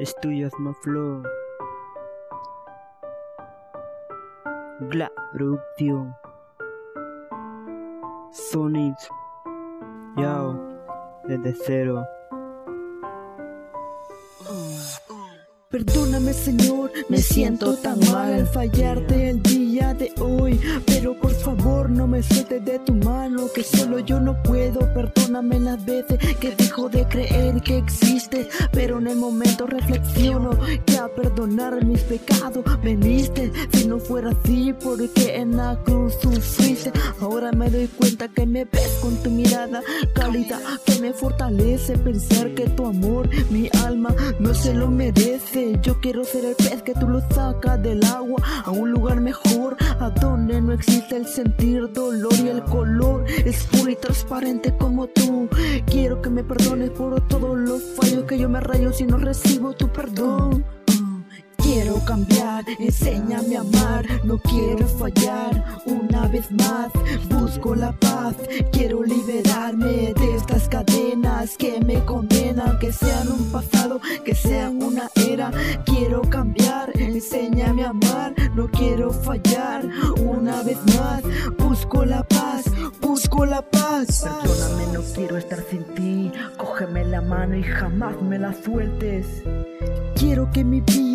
Estudios Maflow. Gla Producción. Sonic. Yao. Desde cero. Perdóname Señor, me siento tan mal al fallarte el día de hoy Pero por favor no me sueltes de tu mano que solo yo no puedo Perdóname las veces que dejo de creer que existes Pero en el momento reflexiono que a perdonar mis pecados veniste Si no fuera así porque en la cruz sufriste Ahora me doy cuenta que me ves con tu mirada cálida Que me fortalece pensar que tu amor, mi alma no se lo merece yo quiero ser el pez que tú lo sacas del agua a un lugar mejor, a donde no existe el sentir dolor y el color es puro y transparente como tú. Quiero que me perdones por todos los fallos que yo me rayo si no recibo tu perdón. Quiero cambiar, enséñame a amar, no quiero fallar una vez más. Busco la paz, quiero liberarme de estas cadenas que me condenan, que sean un pasado, que sean una era. Quiero cambiar, enséñame a amar, no quiero fallar una vez más. Busco la paz, busco la paz. Perdóname, no quiero estar sin ti. Cógeme la mano y jamás me la sueltes. Quiero que mi vida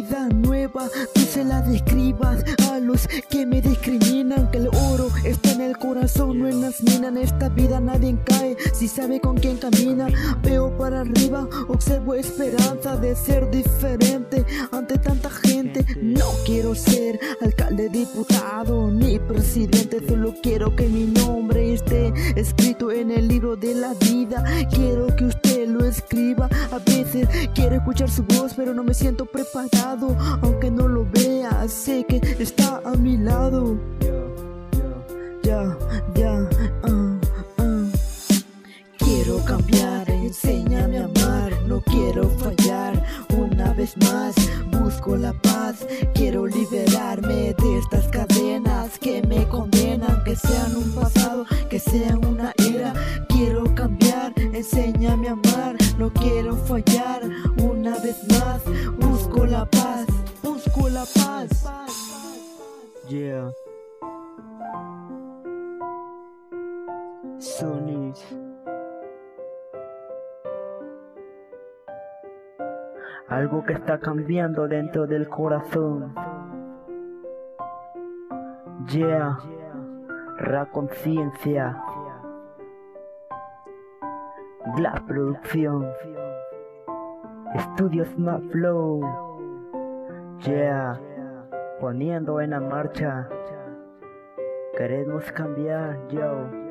tú se la describas a los que me discriminan. Que el oro está en el corazón, no en las minas. En esta vida nadie cae si sabe con quién camina. Veo para arriba, observo esperanza de ser diferente ante tanta gente. No quiero ser alcalde, diputado ni presidente. Solo quiero que mi nombre esté escrito en el libro de la vida. Quiero que usted lo escriba. A veces quiero escuchar su voz, pero no me siento preparado, aunque no lo vea, sé que está a mi lado. Ya, ya, uh, uh. Quiero cambiar, enséñame a amar, no quiero fallar una vez más. Busco la paz, quiero liberarme de estas cadenas que me condenan, que sean un pasado, que sean una Busco la paz, busco la paz. Yeah. Sonic. Algo que está cambiando dentro del corazón. Yeah. La conciencia. La producción. Estudios Flow. Yeah. Poniendo en la marcha. Queremos cambiar, yo.